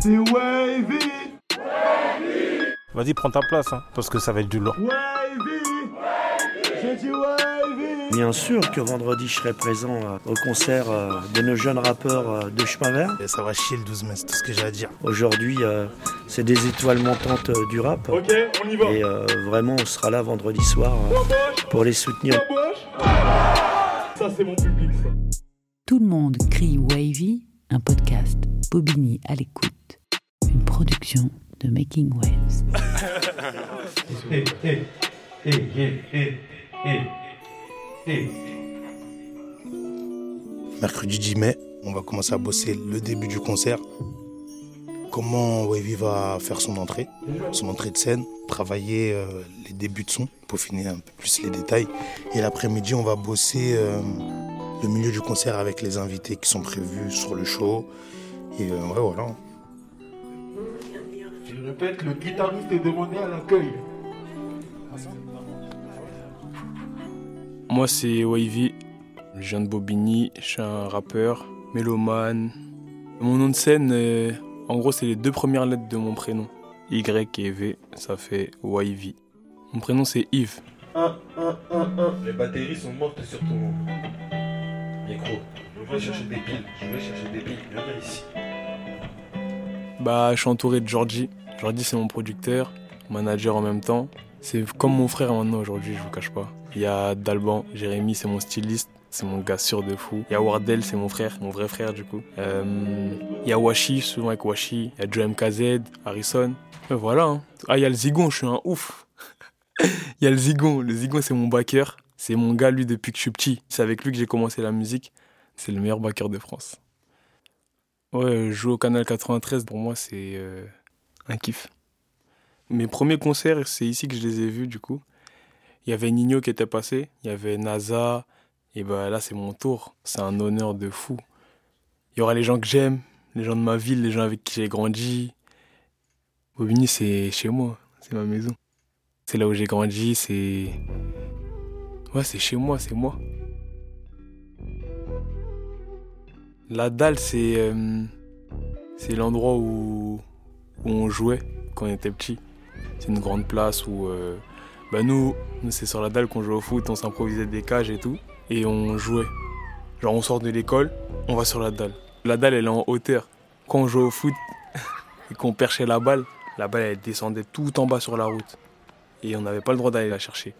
C'est Wavy Vas-y, prends ta place, hein, parce que ça va être du lourd. Wavy J'ai dit Wavy Bien sûr que vendredi je serai présent euh, au concert euh, de nos jeunes rappeurs euh, de chemin vert. Et ça va chier le 12 mai, c'est tout ce que j'ai à dire. Aujourd'hui, euh, c'est des étoiles montantes euh, du rap. Ok, on y va Et euh, vraiment, on sera là vendredi soir euh, pour les soutenir. Ça c'est mon public ça Tout le monde crie Wavy, un podcast Bobigny à l'écoute. Production de Making Waves. Mercredi 10 mai, on va commencer à bosser le début du concert. Comment Wavy va faire son entrée, son entrée de scène, travailler euh, les débuts de son, peaufiner un peu plus les détails. Et l'après-midi, on va bosser euh, le milieu du concert avec les invités qui sont prévus sur le show. Et euh, voilà. Répète, le guitariste est demandé à l'accueil. Moi, c'est Wavy. Je viens de Bobigny. Je suis un rappeur, mélomane. Mon nom de scène, euh, en gros, c'est les deux premières lettres de mon prénom. Y et V, ça fait Wavy. Mon prénom, c'est Yves. Les batteries sont mortes sur ton micro. Je vais chercher des piles, je vais chercher des piles. Viens ici. Bah, je suis entouré de Georgie. Georgie, c'est mon producteur, manager en même temps. C'est comme mon frère maintenant aujourd'hui, je vous cache pas. Il y a Dalban, Jérémy, c'est mon styliste. C'est mon gars sûr de fou. Il y a Wardell, c'est mon frère, mon vrai frère du coup. Euh, Il y a Washi, souvent avec Washi. Il y a Joe MKZ, Harrison. Et voilà. hein. Ah, il y a le Zigon, je suis un ouf. Il y a le Zigon. Le Zigon, c'est mon backer. C'est mon gars, lui, depuis que je suis petit. C'est avec lui que j'ai commencé la musique. C'est le meilleur backer de France. Ouais, jouer au Canal 93, pour moi, c'est euh, un kiff. Mes premiers concerts, c'est ici que je les ai vus, du coup. Il y avait Nino qui était passé, il y avait NASA, et bah là, c'est mon tour. C'est un honneur de fou. Il y aura les gens que j'aime, les gens de ma ville, les gens avec qui j'ai grandi. Bobigny, c'est chez moi, c'est ma maison. C'est là où j'ai grandi, c'est. Ouais, c'est chez moi, c'est moi. La dalle, c'est. euh, c'est l'endroit où, où on jouait quand on était petit. C'est une grande place où. euh, bah nous, c'est sur la dalle qu'on jouait au foot, on s'improvisait des cages et tout. Et on jouait. Genre, on sort de l'école, on va sur la dalle. La dalle, elle est en hauteur. Quand on jouait au foot et qu'on perchait la balle, la balle, elle descendait tout en bas sur la route. Et on n'avait pas le droit d'aller la chercher.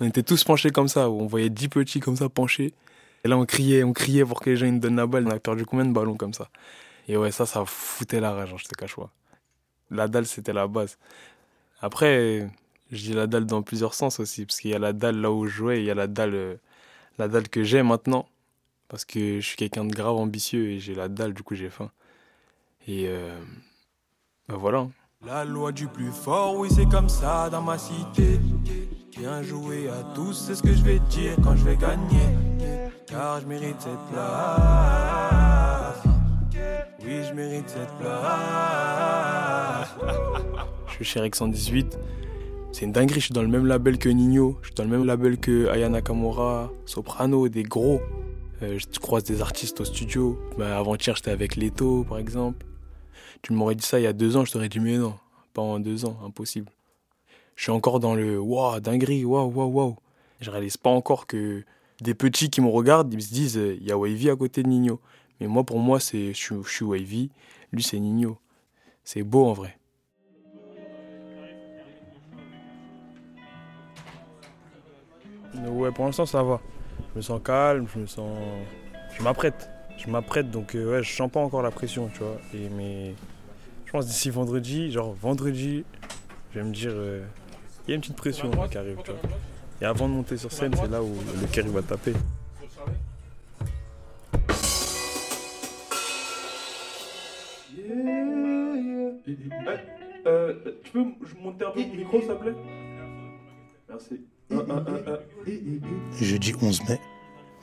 On était tous penchés comme ça, on voyait 10 petits comme ça penchés. Et là, on criait, on criait pour que les gens nous donnent la balle. On a perdu combien de ballons comme ça? Et ouais, ça, ça foutait la rage, hein, je te cache pas. La dalle, c'était la base. Après, je dis la dalle dans plusieurs sens aussi, parce qu'il y a la dalle là où je jouais, et il y a la dalle, euh, la dalle que j'ai maintenant, parce que je suis quelqu'un de grave ambitieux et j'ai la dalle, du coup j'ai faim. Et bah voilà. La loi du plus fort, oui c'est comme ça dans ma cité. Bien joué à tous, c'est ce que je vais dire quand je vais gagner. Car je mérite cette place. Oui, je mérite cette place. Je suis chez Rex 118. C'est une dinguerie, je suis dans le même label que Nino, je suis dans le même label que Aya Nakamura, Soprano, des gros. Euh, je croise des artistes au studio. Bah, Avant-hier, j'étais avec Leto, par exemple. Tu m'aurais dit ça il y a deux ans, je t'aurais dit mais non, pas en deux ans, impossible. Je suis encore dans le waouh, dinguerie, waouh, waouh, waouh. Je réalise pas encore que des petits qui me regardent, ils se disent il y a Wavy à côté de Nino. Mais moi, pour moi, c'est je suis Wavy, lui, c'est Nino. C'est beau en vrai. Ouais, pour l'instant, ça va. Je me sens calme, je me sens. Je m'apprête. Je m'apprête, donc euh, ouais, je sens pas encore la pression, tu vois. Et, mais je pense d'ici vendredi, genre vendredi, je vais me dire. euh, Il y a une petite pression qui arrive, tu vois. Et avant de monter sur scène, c'est là où le cœur va taper. Euh, tu peux monter un peu le micro, s'il te plaît? Merci. Jeudi 11 mai,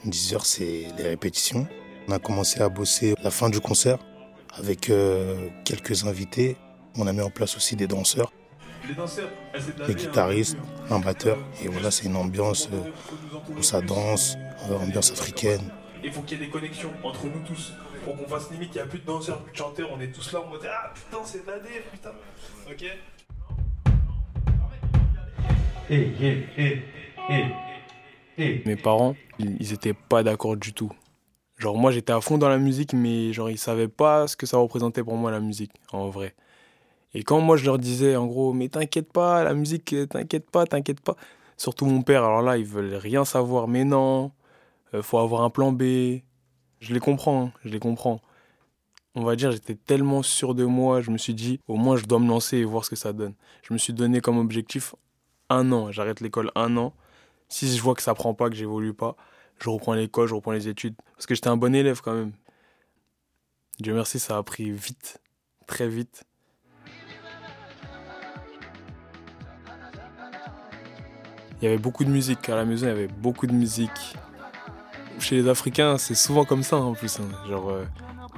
10h, c'est les répétitions. On a commencé à bosser la fin du concert avec euh, quelques invités. On a mis en place aussi des danseurs, Les danseurs, elles de la des guitaristes, un batteur. Et voilà, c'est une ambiance euh, où ça danse, euh, ambiance africaine. Il faut qu'il y ait des connexions entre nous tous. Faut qu'on fasse limite, il n'y a plus de danseurs, plus de chanteurs, on est tous là en mode Ah putain, c'est de la dé, putain. Ok Eh, eh, eh, eh, eh. Mes parents, ils ils étaient pas d'accord du tout. Genre moi j'étais à fond dans la musique, mais genre ils savaient pas ce que ça représentait pour moi la musique, en vrai. Et quand moi je leur disais en gros, mais t'inquiète pas, la musique, euh, t'inquiète pas, t'inquiète pas. Surtout mon père, alors là ils veulent rien savoir, mais non, euh, faut avoir un plan B. Je les comprends, hein, je les comprends. On va dire, j'étais tellement sûr de moi, je me suis dit, au moins je dois me lancer et voir ce que ça donne. Je me suis donné comme objectif un an, j'arrête l'école un an. Si je vois que ça prend pas, que j'évolue pas, je reprends l'école, je reprends les études. Parce que j'étais un bon élève quand même. Dieu merci, ça a pris vite, très vite. Il y avait beaucoup de musique à la maison, il y avait beaucoup de musique. Chez les Africains, c'est souvent comme ça en plus. hein. Genre, euh,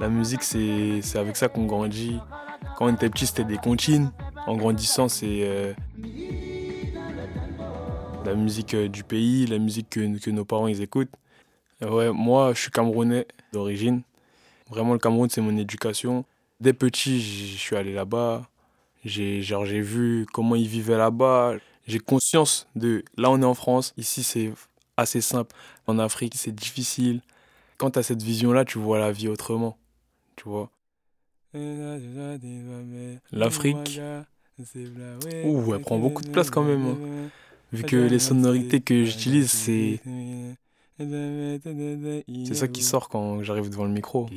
la musique, c'est c'est avec ça qu'on grandit. Quand on était petit, c'était des comptines. En grandissant, c'est euh, la musique euh, du pays, la musique que, nos parents ils écoutent. Ouais, moi, je suis camerounais d'origine. Vraiment, le Cameroun, c'est mon éducation. Dès petit, je suis allé là-bas. J'ai genre, j'ai vu comment ils vivaient là-bas. J'ai conscience de là, on est en France. Ici, c'est assez simple. En Afrique, c'est difficile. Quand tu as cette vision-là, tu vois la vie autrement. Tu vois. L'Afrique, ouh, elle prend beaucoup de place quand même. hein. Vu que les sonorités que j'utilise, c'est c'est ça qui sort quand j'arrive devant le micro.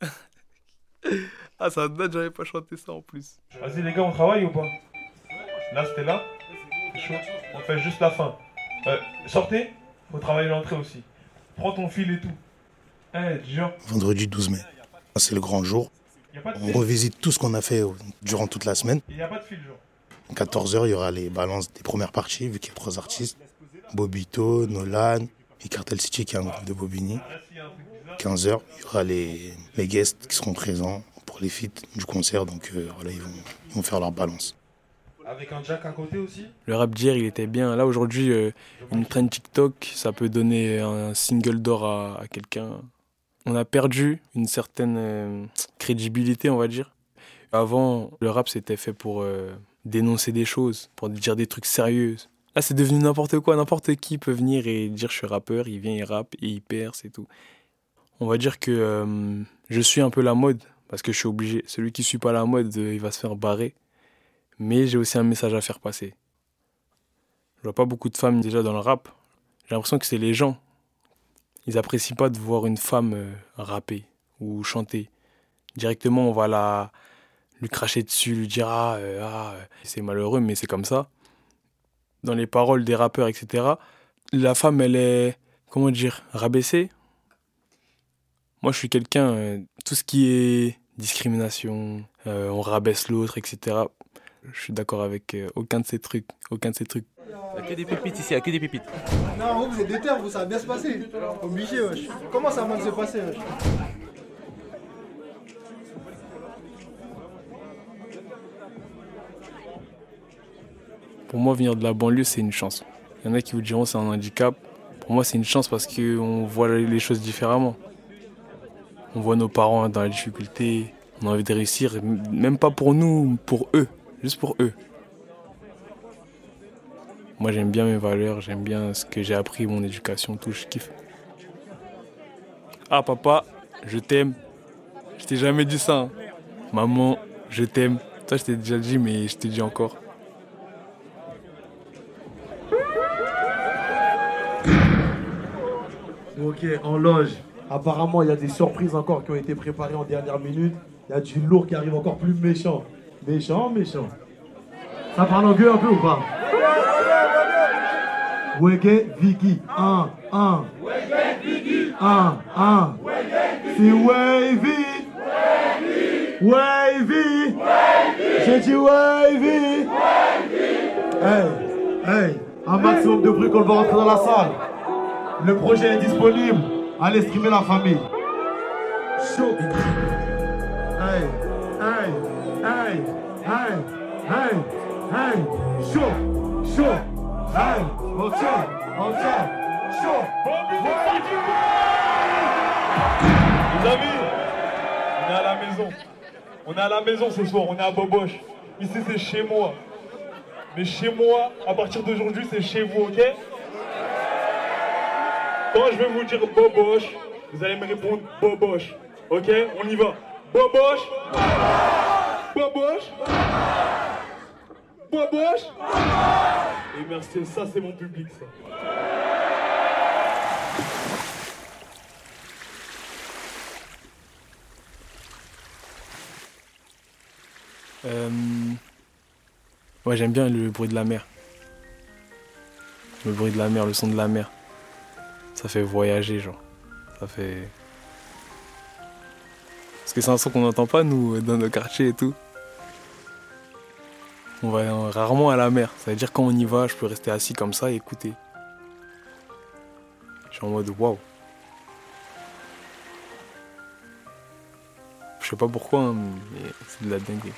ah, ça date, j'avais pas chanté ça en plus. Vas-y les gars, on travaille ou pas? Là, c'était là? Chaud. On fait juste la fin. Euh, sortez, faut travailler l'entrée aussi. Prends ton fil et tout. Eh, Vendredi 12 mai. C'est le grand jour. On revisite tout ce qu'on a fait euh, durant toute la semaine. Y a pas de fil, genre. 14h, il y aura les balances des premières parties, vu qu'il y a trois artistes. Bobito, Nolan et Cartel City, qui est un groupe de Bobigny. 15h, il y aura les, les guests qui seront présents pour les feats du concert. Donc euh, voilà, ils vont, ils vont faire leur balance. Avec un jack à côté aussi Le rap d'hier, il était bien. Là, aujourd'hui, euh, une trend TikTok, ça peut donner un single d'or à, à quelqu'un. On a perdu une certaine euh, crédibilité, on va dire. Avant, le rap, c'était fait pour euh, dénoncer des choses, pour dire des trucs sérieux. Là, c'est devenu n'importe quoi. N'importe qui peut venir et dire je suis rappeur, il vient, il rappe et il perd, c'est tout. On va dire que je suis un peu la mode, parce que je suis obligé. Celui qui suit pas la mode, il va se faire barrer. Mais j'ai aussi un message à faire passer. Je vois pas beaucoup de femmes déjà dans le rap. J'ai l'impression que c'est les gens. Ils apprécient pas de voir une femme euh, rapper ou chanter. Directement, on va la lui cracher dessus, lui dire ah, euh, ah, euh, c'est malheureux, mais c'est comme ça. Dans les paroles des rappeurs, etc. La femme, elle est comment dire rabaissée. Moi, je suis quelqu'un. tout ce qui est discrimination, on rabaisse l'autre, etc. Je suis d'accord avec euh, aucun de ces trucs, aucun de ces trucs. Il y a que des pépites ici, il y a que des pépites. Non, vous, vous êtes déter, vous, ça va bien se passer. Obligé, wesh. Comment ça va mal se passer, wesh? Pour moi, venir de la banlieue, c'est une chance. Il y en a qui vous diront c'est un handicap. Pour moi, c'est une chance parce qu'on voit les choses différemment. On voit nos parents dans la difficulté, on a envie de réussir, même pas pour nous, pour eux, juste pour eux. Moi, j'aime bien mes valeurs, j'aime bien ce que j'ai appris, mon éducation, tout, je kiffe. Ah, papa, je t'aime. Je t'ai jamais dit ça. hein. Maman, je t'aime. Toi, je t'ai déjà dit, mais je te dis encore. Ok, en loge. Apparemment, il y a des surprises encore qui ont été préparées en dernière minute. Il y a du lourd qui arrive encore plus méchant. Méchant, méchant. Ça parle en gueule un peu ou pas? Wege Vigi. 1, 1. 1, 1. C'est Wavy. Wavy. J'ai dit Wavy. Hey, hey. Un maximum de bruit qu'on va rentrer dans la salle. Le projet est disponible. Allez streamer la famille. Chaud. Hey, hey, hey, hey, hey, hey. Chaud, chaud. Hey, on tient, on tient. Chaud. Les amis, on est à la maison. On est à la maison ce soir, on est à Boboche. Ici c'est chez moi. Mais chez moi, à partir d'aujourd'hui, c'est chez vous, ok? Quand je vais vous dire Boboche, vous allez me répondre Boboche. Ok? On y va. Boboche Boboche Boboche Et merci, ça c'est mon public ça. Euh... Ouais, j'aime bien le bruit de la mer. Le bruit de la mer, le son de la mer. Ça fait voyager, genre. Ça fait. Parce que c'est un son qu'on n'entend pas, nous, dans nos quartiers et tout. On va rarement à la mer. Ça veut dire quand on y va, je peux rester assis comme ça et écouter. Je suis en mode waouh. Je sais pas pourquoi, hein, mais c'est de la dingue.